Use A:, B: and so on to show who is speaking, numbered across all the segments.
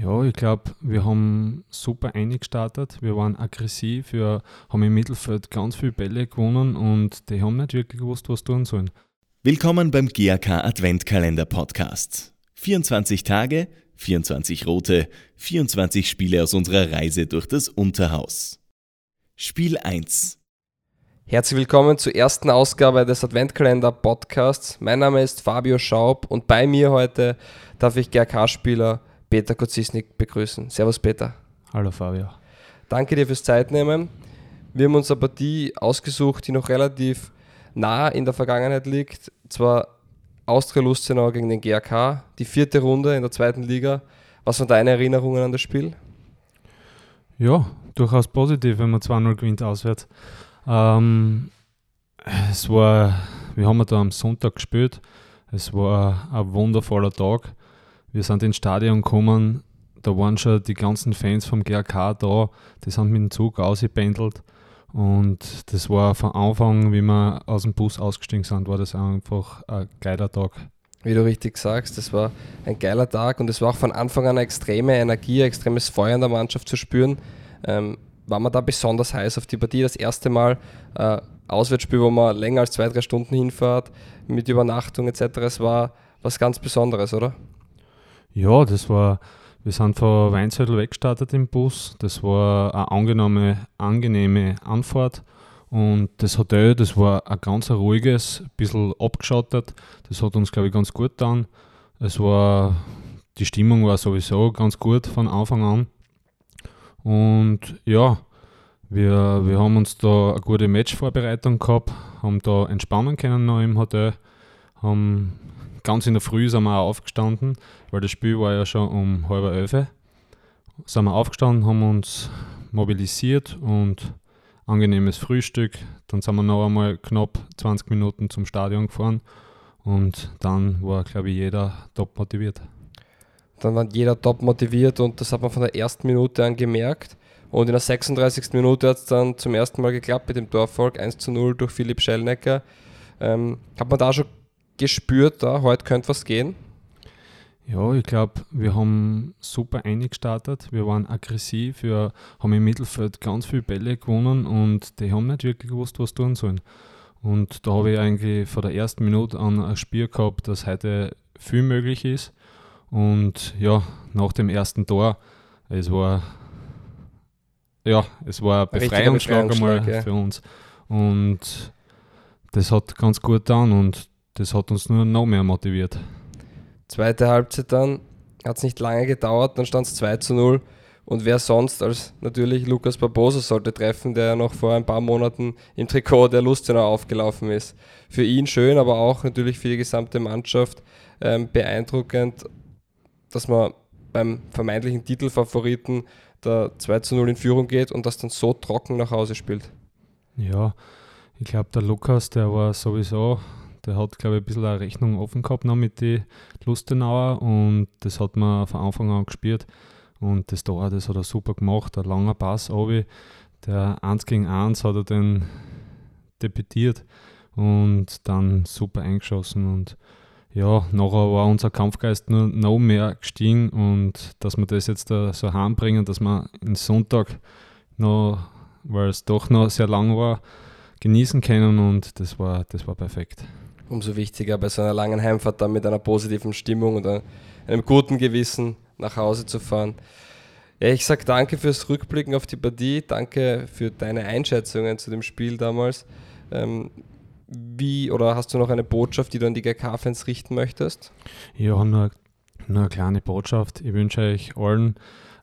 A: Ja, ich glaube, wir haben super eingestartet. Wir waren aggressiv, wir haben im Mittelfeld ganz viele Bälle gewonnen und die haben nicht wirklich gewusst, was tun sollen.
B: Willkommen beim GAK Adventkalender Podcast. 24 Tage, 24 rote, 24 Spiele aus unserer Reise durch das Unterhaus. Spiel 1.
C: Herzlich willkommen zur ersten Ausgabe des Adventkalender Podcasts. Mein Name ist Fabio Schaub und bei mir heute darf ich GRK-Spieler Peter Kozisnik begrüßen. Servus Peter.
A: Hallo Fabio.
C: Danke dir fürs Zeitnehmen. Wir haben uns eine Partie ausgesucht, die noch relativ nah in der Vergangenheit liegt. Zwar Austria Lustenau gegen den GRK, die vierte Runde in der zweiten Liga. Was waren deine Erinnerungen an das Spiel?
A: Ja, durchaus positiv, wenn man 2-0 gewinnt auswärts. Ähm, es war, wir haben da am Sonntag gespielt. Es war ein wundervoller Tag. Wir sind ins Stadion gekommen, da waren schon die ganzen Fans vom GRK da, die sind mit dem Zug ausgependelt. Und das war von Anfang, wie wir aus dem Bus ausgestiegen sind, war das einfach ein geiler Tag.
C: Wie du richtig sagst, das war ein geiler Tag und es war auch von Anfang an eine extreme Energie, ein extremes Feuer in der Mannschaft zu spüren. Ähm, war man da besonders heiß auf die Partie? Das erste Mal äh, Auswärtsspiel, wo man länger als zwei, drei Stunden hinfährt, mit Übernachtung etc. Es war was ganz Besonderes, oder?
A: Ja, das war, wir sind von Weinzettel weggestartet im Bus. Das war eine angenehme, angenehme Anfahrt. Und das Hotel, das war ein ganz ruhiges, ein bisschen abgeschottet. Das hat uns, glaube ich, ganz gut getan. Es war, die Stimmung war sowieso ganz gut von Anfang an. Und ja, wir, wir haben uns da eine gute Matchvorbereitung gehabt, haben da entspannen können noch im Hotel, haben ganz in der Früh sind wir auch aufgestanden, weil das Spiel war ja schon um halb elf. Sind wir aufgestanden, haben uns mobilisiert und angenehmes Frühstück. Dann sind wir noch einmal knapp 20 Minuten zum Stadion gefahren und dann war, glaube ich, jeder top motiviert.
C: Dann war jeder top motiviert und das hat man von der ersten Minute an gemerkt. Und in der 36. Minute hat es dann zum ersten Mal geklappt mit dem Torfolg 1 zu 0 durch Philipp Schellnecker. Ähm, hat man da schon gespürt, da heute könnte was gehen?
A: Ja, ich glaube, wir haben super eingestartet. Wir waren aggressiv, wir haben im Mittelfeld ganz viele Bälle gewonnen und die haben nicht wirklich gewusst, was tun sollen. Und da habe ich eigentlich von der ersten Minute an ein Spiel gehabt, dass heute viel möglich ist. Und ja, nach dem ersten Tor, es war ja, es war ein Befreiungsschlag einmal ja. für uns. Und das hat ganz gut getan und das hat uns nur noch mehr motiviert.
C: Zweite Halbzeit dann hat es nicht lange gedauert, dann stand es 2 zu 0. Und wer sonst als natürlich Lukas Barbosa sollte treffen, der ja noch vor ein paar Monaten im Trikot der Lustenau aufgelaufen ist. Für ihn schön, aber auch natürlich für die gesamte Mannschaft ähm, beeindruckend, dass man beim vermeintlichen Titelfavoriten da 2 zu 0 in Führung geht und das dann so trocken nach Hause spielt.
A: Ja, ich glaube, der Lukas, der war sowieso der hat, glaube ich, ein bisschen eine Rechnung offen gehabt noch mit den Lustenauer und das hat man von Anfang an gespielt. Und das Tor, das hat er super gemacht, ein langer Pass, Obi. Der 1 gegen 1 hat er dann debütiert und dann super eingeschossen. Und ja, nachher war unser Kampfgeist nur noch mehr gestiegen und dass wir das jetzt da so heimbringen, dass wir den Sonntag noch, weil es doch noch sehr lang war, genießen können und das war, das war perfekt
C: umso wichtiger bei so einer langen Heimfahrt dann mit einer positiven Stimmung und einem guten Gewissen nach Hause zu fahren. Ja, ich sage danke fürs Rückblicken auf die Partie, danke für deine Einschätzungen zu dem Spiel damals. Ähm, wie oder hast du noch eine Botschaft, die du an die GK-Fans richten möchtest?
A: Ja, nur, nur eine kleine Botschaft. Ich wünsche euch allen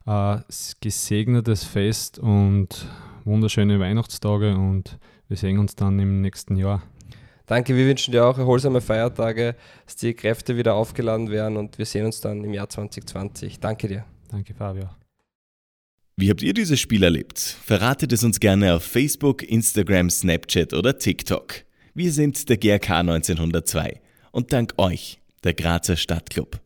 A: ein gesegnetes Fest und wunderschöne Weihnachtstage und wir sehen uns dann im nächsten Jahr.
C: Danke, wir wünschen dir auch erholsame Feiertage, dass die Kräfte wieder aufgeladen werden und wir sehen uns dann im Jahr 2020. Danke dir.
A: Danke, Fabio.
B: Wie habt ihr dieses Spiel erlebt? Verratet es uns gerne auf Facebook, Instagram, Snapchat oder TikTok. Wir sind der GRK 1902 und dank euch, der Grazer Stadtclub.